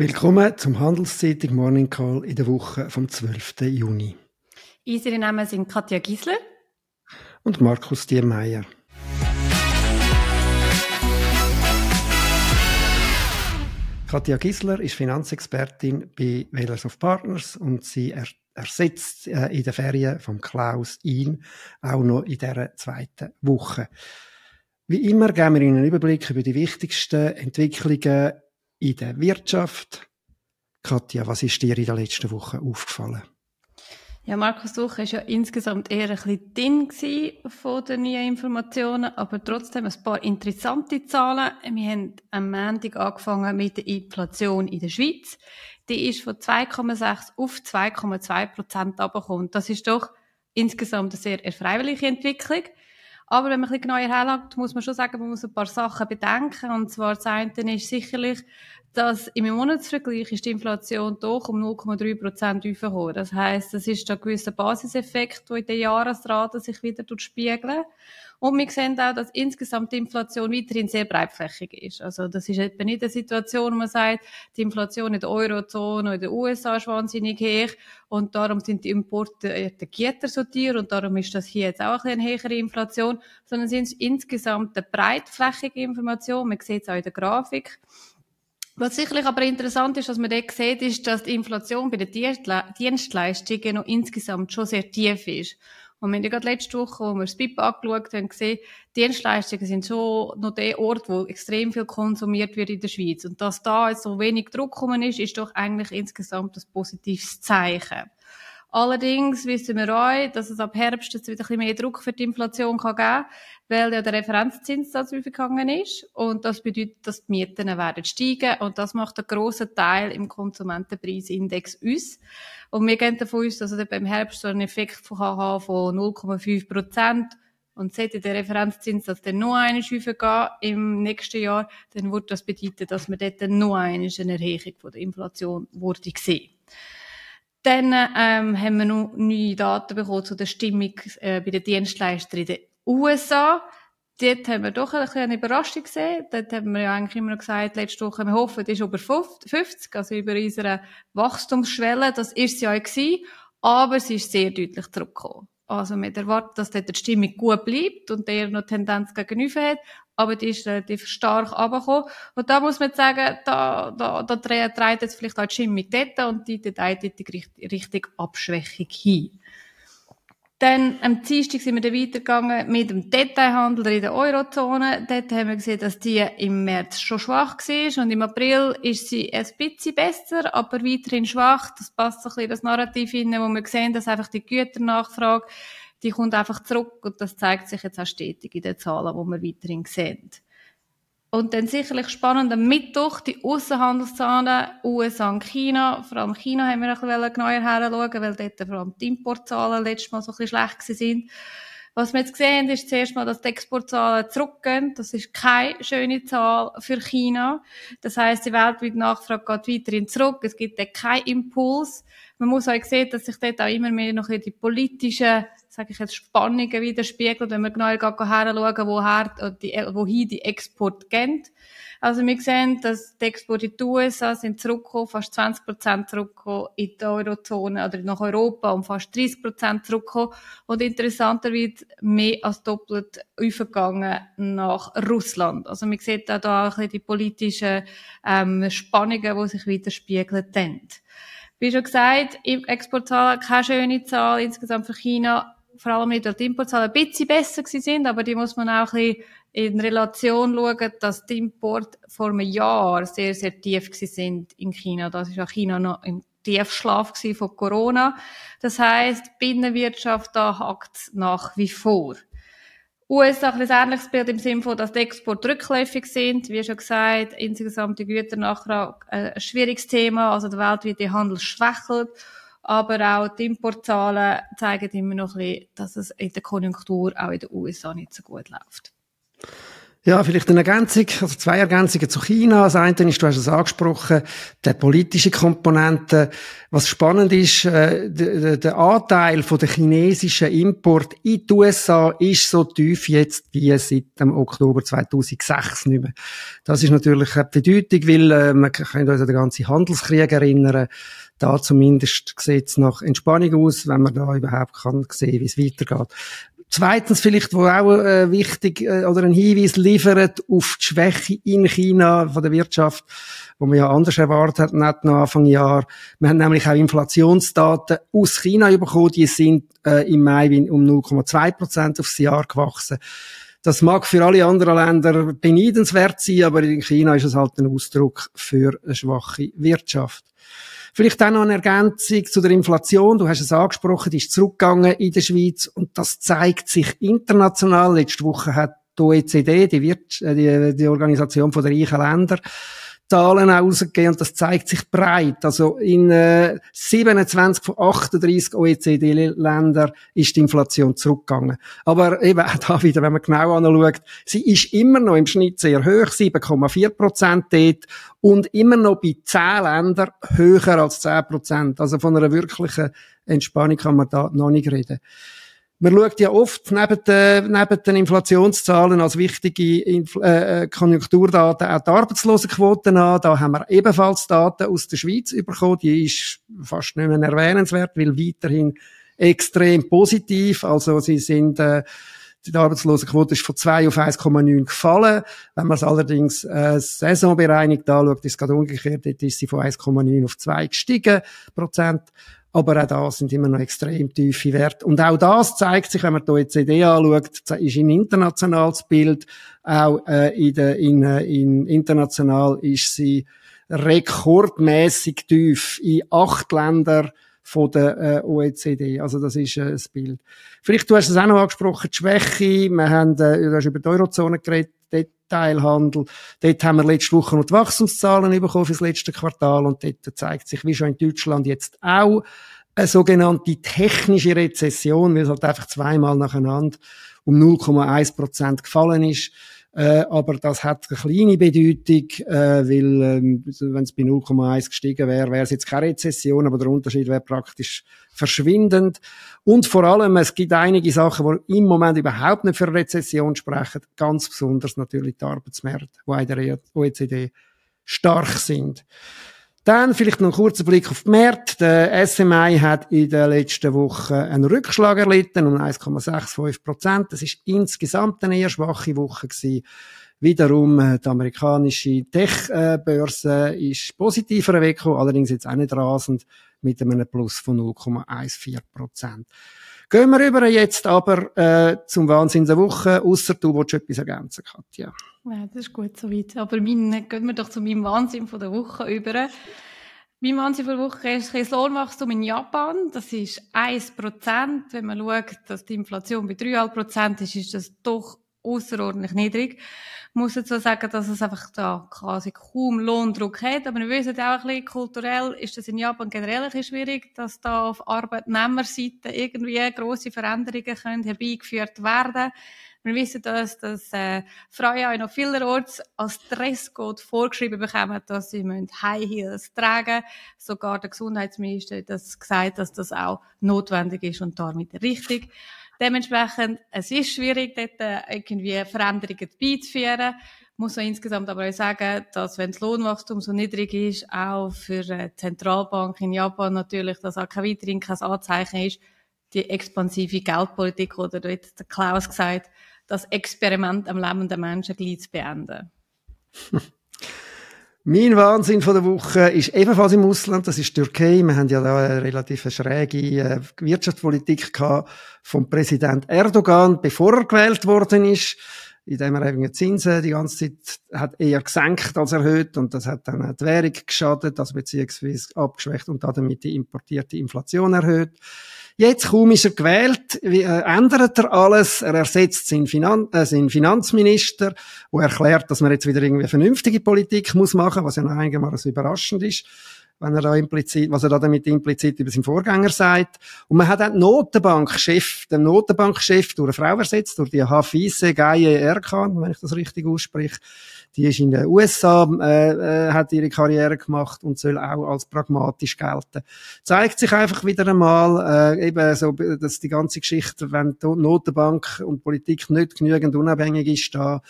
Willkommen zum Handelszeitung Morning Call in der Woche vom 12. Juni. Unsere Namen sind Katja Gisler und Markus Diemeyer. Katja Gisler ist Finanzexpertin bei Whalers of Partners und sie er ersetzt äh, in der Ferien von Klaus ihn auch noch in dieser zweiten Woche. Wie immer geben wir Ihnen einen Überblick über die wichtigsten Entwicklungen in der Wirtschaft. Katja, was ist dir in der letzten Woche aufgefallen? Ja, Markus Woche war ja insgesamt eher ein bisschen dünn von den neuen Informationen, aber trotzdem ein paar interessante Zahlen. Wir haben am Montag angefangen mit der Inflation in der Schweiz. Die ist von 2,6 auf 2,2 Prozent abgekommen. Das ist doch insgesamt eine sehr erfreuliche Entwicklung. Aber wenn man ein bisschen genauer herschaut, muss man schon sagen, man muss ein paar Sachen bedenken. Und zwar das eine ist sicherlich, dass im Monatsvergleich ist die Inflation doch um 0,3 Prozent aufgekommen. Das heisst, es ist ein gewisser Basiseffekt, der in den Jahresraten sich wieder spiegeln und wir sehen auch, dass insgesamt die Inflation weiterhin sehr breitflächig ist. Also das ist etwa nicht eine Situation, wo man sagt, die Inflation in der Eurozone oder in den USA ist wahnsinnig hoch und darum sind die Importe äh, der Gitter so teuer und darum ist das hier jetzt auch ein eine höhere Inflation, sondern es ist insgesamt eine breitflächige Information. Man sieht es auch in der Grafik. Was sicherlich aber interessant ist, was man dort sieht, ist, dass die Inflation bei den Dienstleistungen noch insgesamt schon sehr tief ist. Und wir haben ja gerade letzte Woche, wo wir das BIP angeschaut haben, gesehen, Dienstleistungen sind schon noch der Ort, wo extrem viel konsumiert wird in der Schweiz. Und dass da jetzt so wenig Druck gekommen ist, ist doch eigentlich insgesamt ein positives Zeichen. Allerdings wissen wir auch, dass es ab Herbst jetzt wieder ein bisschen mehr Druck für die Inflation kann geben weil ja der Referenzzinssatz aufgegangen ist. Und das bedeutet, dass die Mieten werden steigen. Und das macht einen grossen Teil im Konsumentenpreisindex aus. Und wir gehen davon aus, dass er beim Herbst so einen Effekt von 0,5 Prozent und sollte der Referenzzinssatz dann noch einmal gehen im nächsten Jahr, dann würde das bedeuten, dass wir dort noch eine Erhöhung von der Inflation würde sehen. Dann ähm, haben wir noch neue Daten bekommen zu der Stimmung äh, bei den Dienstleistern in den USA. Dort haben wir doch ein eine Überraschung gesehen. Dort haben wir ja eigentlich immer noch gesagt, letzte Woche, wir hoffen, es ist über 50, also über unsere Wachstumsschwelle. Das ist sie ja gewesen, aber sie ist sehr deutlich zurückgekommen. Also wir erwarten, dass dort die Stimmung gut bleibt und eher noch Tendenz gegenüber hat, aber die ist relativ stark runtergekommen. Und da muss man sagen, da, da, da dreht jetzt vielleicht auch die Stimmung dort und die geht eindeutig Richtung Abschwächung hin. Dann am Dienstag sind wir dann weitergegangen mit dem Detailhandel in der Eurozone. Dort haben wir gesehen, dass die im März schon schwach war und im April ist sie ein bisschen besser, aber weiterhin schwach. Das passt so ein bisschen das Narrativ hin, wo wir sehen, dass einfach die Güternachfrage, die kommt einfach zurück und das zeigt sich jetzt auch stetig in den Zahlen, die wir weiterhin sehen. Und dann sicherlich spannend am Mittwoch die Außenhandelszahlen USA und China. Vor allem China haben wir ein bisschen genauer heranschauen, weil dort vor allem die Importzahlen letztes Mal so ein bisschen schlecht sind. Was wir jetzt gesehen haben, ist zuerst mal, dass die Exportzahlen zurückgehen. Das ist keine schöne Zahl für China. Das heißt, die weltweite Nachfrage geht weiterhin zurück. Es gibt dort keinen Impuls. Man muss auch sehen, dass sich dort auch immer mehr noch die politischen sage ich jetzt, Spannungen widerspiegelt, wenn wir genau herschauen, woher die, wohin die Export gehen. Also wir sehen, dass die Exporte in die USA sind zurückgekommen, fast 20 Prozent zurückgekommen in die Eurozone oder nach Europa und fast 30 Prozent zurückgekommen. Und interessanter wird mehr als doppelt aufgegangen nach Russland. Also wir sehen da, da ein bisschen die politischen ähm, Spannungen, die sich widerspiegeln. Wie schon gesagt, Exportzahlen keine schöne Zahl insgesamt für China, vor allem weil die Importzahlen ein bisschen besser sind, aber die muss man auch ein bisschen in Relation schauen, dass die Importe vor einem Jahr sehr, sehr tief sind in China. Das ist auch China noch im Tiefschlaf von Corona. Das heißt, die Binnenwirtschaft da hakt nach wie vor. USA ein ähnliches Bild im Sinne von, dass die Exporte rückläufig sind. Wie schon gesagt, insgesamt die Güternachfrage äh, ein schwieriges Thema. Also der weltweite Handel schwächelt. Aber auch die Importzahlen zeigen immer noch ein bisschen, dass es in der Konjunktur auch in den USA nicht so gut läuft. Ja, vielleicht eine Ergänzung, also zwei Ergänzungen zu China. Das eine ist, du hast es angesprochen, der politische Komponente. Was spannend ist, äh, der, der Anteil von der chinesischen Import in die USA ist so tief jetzt wie seit dem Oktober 2006 nicht mehr. Das ist natürlich eine Bedeutung, weil äh, man kann uns an den ganzen Handelskrieg erinnern. Da zumindest sieht es nach Entspannung aus, wenn man da überhaupt kann sehen, wie es weitergeht. Zweitens vielleicht, wo auch äh, wichtig äh, oder ein Hinweis liefert auf die Schwäche in China von der Wirtschaft, wo man ja anders erwartet hat, nicht noch Anfang Jahr. Wir haben nämlich auch Inflationsdaten aus China bekommen, die sind äh, im Mai um 0,2 Prozent aufs Jahr gewachsen. Das mag für alle anderen Länder beneidenswert sein, aber in China ist es halt ein Ausdruck für eine schwache Wirtschaft. Vielleicht auch noch eine Ergänzung zu der Inflation. Du hast es angesprochen, die ist zurückgegangen in der Schweiz und das zeigt sich international. Letzte Woche hat die OECD, die, Wirt äh, die, die Organisation der reichen Länder, Zahlen rausgegeben und das zeigt sich breit. Also in äh, 27 von 38 OECD-Ländern ist die Inflation zurückgegangen. Aber eben auch da wieder, wenn man genau anschaut, sie ist immer noch im Schnitt sehr hoch, 7,4 Prozent dort und immer noch bei 10 Ländern höher als 10 Prozent. Also von einer wirklichen Entspannung kann man da noch nicht reden. Man schaut ja oft neben den, neben den Inflationszahlen als wichtige Infl äh, äh, Konjunkturdaten auch die Arbeitslosenquoten an. Da haben wir ebenfalls Daten aus der Schweiz bekommen. Die ist fast nicht mehr erwähnenswert, weil weiterhin extrem positiv. Also sie sind äh, die Arbeitslosenquote ist von 2 auf 1,9 gefallen. Wenn man es allerdings äh, saisonbereinigt anschaut, ist es gerade umgekehrt. Dort ist sie von 1,9 auf 2 gestiegen, Prozent. Aber auch da sind immer noch extrem tiefe Werte. Und auch das zeigt sich, wenn man die OECD anschaut, ist ein internationales Bild. Auch äh, in, der, in, äh, in international ist sie rekordmäßig tief in acht Ländern von der äh, OECD. Also das ist äh, das Bild. Vielleicht, du hast es auch noch angesprochen, die Schwäche. Wir haben, äh, du hast über die Eurozone geredet, Detailhandel. Dort haben wir letzte Woche noch die Wachstumszahlen bekommen für das letzte Quartal und dort zeigt sich, wie schon in Deutschland jetzt auch, eine sogenannte technische Rezession, weil es halt einfach zweimal nacheinander um 0,1 Prozent gefallen ist. Äh, aber das hat eine kleine Bedeutung, äh, weil ähm, wenn es bei 0,1 gestiegen wäre, wäre es jetzt keine Rezession, aber der Unterschied wäre praktisch verschwindend. Und vor allem, es gibt einige Sachen, die im Moment überhaupt nicht für Rezession sprechen, ganz besonders natürlich die Arbeitsmärkte, die in der OECD stark sind. Dann vielleicht noch ein kurzer Blick auf die Märkte. Der SMI hat in der letzten Woche einen Rückschlag erlitten um 1,65 Prozent. Das ist insgesamt eine eher schwache Woche gewesen. Wiederum, äh, die amerikanische Tech-Börse ist positiver weggekommen, allerdings jetzt auch nicht rasend, mit einem Plus von 0,14 Prozent. Gehen wir über jetzt aber äh, zum Wahnsinn der Woche, ausser du willst etwas ergänzen, Katja. Ja, das ist gut soweit. Aber mein, gehen wir doch zu meinem Wahnsinn von der Woche über. Mein Wahnsinn von der Woche ist das Lohnwachstum in Japan. Das ist 1%. Wenn man schaut, dass die Inflation bei 3,5% ist, ist das doch außerordentlich niedrig. Ich muss so sagen, dass es einfach da quasi kaum Lohndruck hat. Aber wir wissen auch ein bisschen, kulturell ist das in Japan generell ein bisschen schwierig, dass da auf Arbeitnehmerseite irgendwie grosse Veränderungen herbeigeführt werden können. Wir wissen das, dass äh, Frauen auch noch vielerorts als Dresscode vorgeschrieben bekommen, dass sie High Heels tragen Sogar der Gesundheitsminister hat das gesagt, dass das auch notwendig ist und damit richtig. Dementsprechend, es ist schwierig, dort äh, irgendwie Veränderungen beizuführen. Muss man insgesamt aber auch sagen, dass wenn das Lohnwachstum so niedrig ist, auch für die Zentralbank in Japan natürlich, dass auch kein weiterhin kein Anzeichen ist, die expansive Geldpolitik oder dort der Klaus gesagt, das Experiment am lebenden Menschen gleich zu beenden. Mein Wahnsinn von der Woche ist ebenfalls im Ausland, das ist Türkei. Wir haben ja da eine relativ schräge äh, Wirtschaftspolitik gehabt vom Präsident Erdogan, bevor er gewählt worden ist, indem er eben die Zinsen die ganze Zeit hat eher gesenkt als erhöht und das hat dann die Währung geschadet, also beziehungsweise abgeschwächt und damit die importierte Inflation erhöht. Jetzt kaum ist er gewählt, äh, ändert er alles. Er ersetzt seinen, Finan äh, seinen Finanzminister, der erklärt, dass man jetzt wieder irgendwie vernünftige Politik muss machen, was ja noch einigermaßen überraschend ist. Wenn er da implizit, was er da damit implizit über seinen Vorgänger sagt. Und man hat auch den Notenbankchef, den Notenbankchef durch eine Frau ersetzt, durch die Hafise Gaye Erkan, wenn ich das richtig ausspreche. Die ist in den USA, äh, äh, hat ihre Karriere gemacht und soll auch als pragmatisch gelten. Zeigt sich einfach wieder einmal, äh, eben so, dass die ganze Geschichte, wenn die Notenbank und Politik nicht genügend unabhängig ist, da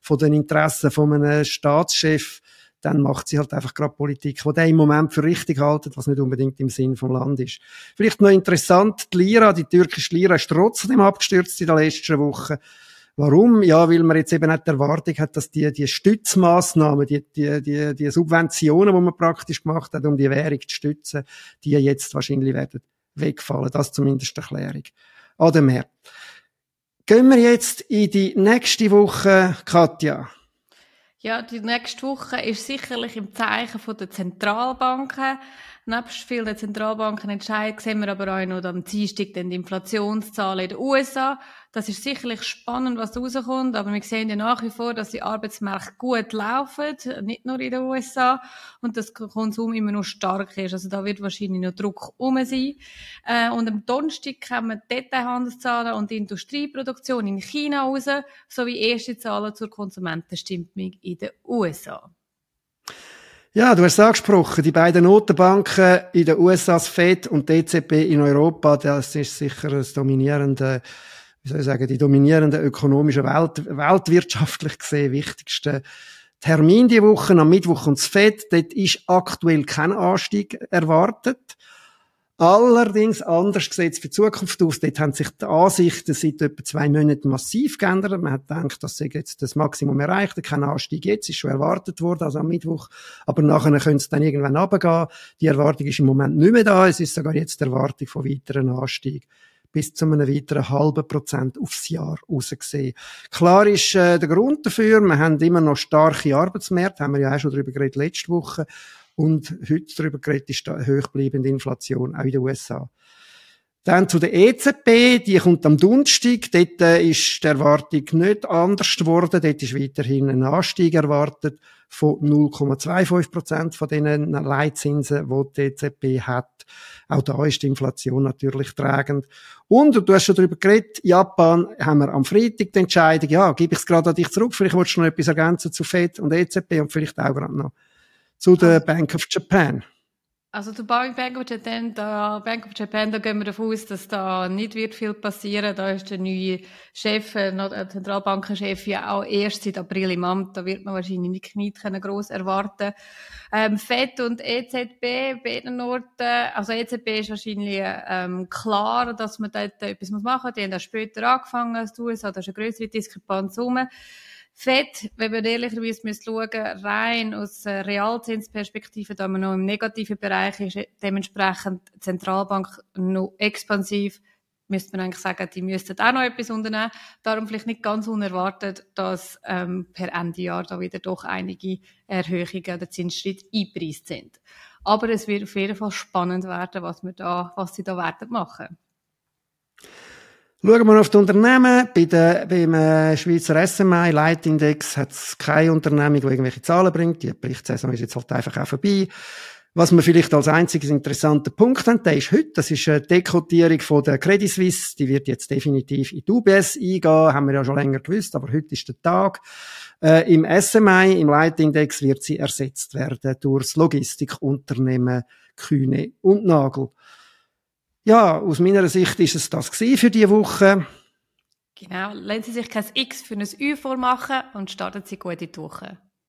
von den Interessen von einem Staatschef, dann macht sie halt einfach gerade Politik, die der im Moment für richtig haltet, was nicht unbedingt im Sinn vom Land ist. Vielleicht noch interessant, die Lira, die türkische Lira ist trotzdem abgestürzt in der letzten Woche. Warum? Ja, weil man jetzt eben nicht die Erwartung hat, dass die, die Stützmaßnahmen, die, die, die, die Subventionen, die man praktisch gemacht hat, um die Währung zu stützen, die jetzt wahrscheinlich werden wegfallen. Das zumindest die Erklärung. Oder mehr. Gehen wir jetzt in die nächste Woche, Katja. Ja, die nächste Woche ist sicherlich im Zeichen der Zentralbanken. Nebst vielen Zentralbanken entscheiden, sehen wir aber auch noch am Dienstag die Inflationszahlen in den USA. Das ist sicherlich spannend, was rauskommt, aber wir sehen ja nach wie vor, dass die Arbeitsmärkte gut laufen, nicht nur in den USA, und dass der Konsum immer noch stark ist. Also da wird wahrscheinlich noch Druck um sein. Äh, und am Donnerstag kommen die Detailhandelszahlen und die Industrieproduktion in China raus, sowie erste Zahlen zur Konsumentenstimmung in den USA. Ja, du hast es angesprochen, die beiden Notenbanken in den USA, das FED und die EZB in Europa, das ist sicher das dominierende, wie soll ich sagen, die dominierende ökonomische Welt, weltwirtschaftlich gesehen wichtigste Termin die Woche, am Mittwoch und das FED, dort ist aktuell kein Anstieg erwartet. Allerdings anders sieht es für die Zukunft aus. Dort haben sich die Ansichten seit etwa zwei Monaten massiv geändert. Man hat gedacht, dass sie jetzt das Maximum erreicht. Kein Anstieg jetzt, ist schon erwartet worden, also am Mittwoch. Aber nachher könnte es dann irgendwann runtergehen. Die Erwartung ist im Moment nicht mehr da. Es ist sogar jetzt die Erwartung von weiteren Anstieg bis zu einem weiteren halben Prozent aufs Jahr rausgesehen. Klar ist äh, der Grund dafür, wir haben immer noch starke Arbeitsmärkte, haben wir ja auch schon darüber geredet letzte Woche. Und heute darüber geredet ist die hochbleibende Inflation auch in den USA. Dann zu der EZB, die kommt am Donnerstag. Dort äh, ist die Erwartung nicht anders geworden. Dort ist weiterhin ein Anstieg erwartet von 0,25 Prozent von den Leitzinsen, die die EZB hat. Auch da ist die Inflation natürlich tragend. Und, du hast schon darüber geredet, Japan haben wir am Freitag die Entscheidung, ja, gebe ich es gerade an dich zurück, vielleicht willst du noch etwas ergänzen zu FED und EZB und vielleicht auch gerade noch zu der also, Bank of Japan. Also zu Bank of Japan, da, Bank of Japan, da gehen wir davon aus, dass da nicht wird viel passieren. Da ist der neue Chef, äh, der Zentralbankenchef ja auch erst seit April im Amt. Da wird man wahrscheinlich nicht groß erwarten. Ähm, FED und EZB, beiden Orten, also EZB ist wahrscheinlich ähm, klar, dass man dort etwas machen muss. Die haben auch später angefangen die USA, da ist eine größere Diskrepanz rum. FED, wenn wir ehrlicherweise schauen rein aus Realzinsperspektive, da man noch im negativen Bereich ist, dementsprechend die Zentralbank noch expansiv, müsste man eigentlich sagen, die müssten auch noch etwas unternehmen. Darum vielleicht nicht ganz unerwartet, dass ähm, per Ende Jahr da wieder doch einige Erhöhungen oder Zinsschritte einpreist sind. Aber es wird auf jeden Fall spannend werden, was, wir da, was sie da werden machen. Schauen wir auf die Unternehmen. Bei der, beim äh, Schweizer SMI Leitindex hat es keine Unternehmung, die irgendwelche Zahlen bringt. Die Berichtssaison ist jetzt halt einfach auch vorbei. Was wir vielleicht als einziges interessanten Punkt haben, der ist heute, das ist eine Dekotierung von der Credit Suisse. Die wird jetzt definitiv in die UBS eingehen, haben wir ja schon länger gewusst, aber heute ist der Tag. Äh, Im SMI, im Leitindex, wird sie ersetzt werden durch das Logistikunternehmen Kühne und Nagel. Ja, aus meiner Sicht ist es das für diese Woche. Genau, lassen Sie sich kein X für ein Ü vormachen und starten Sie gut in die Woche.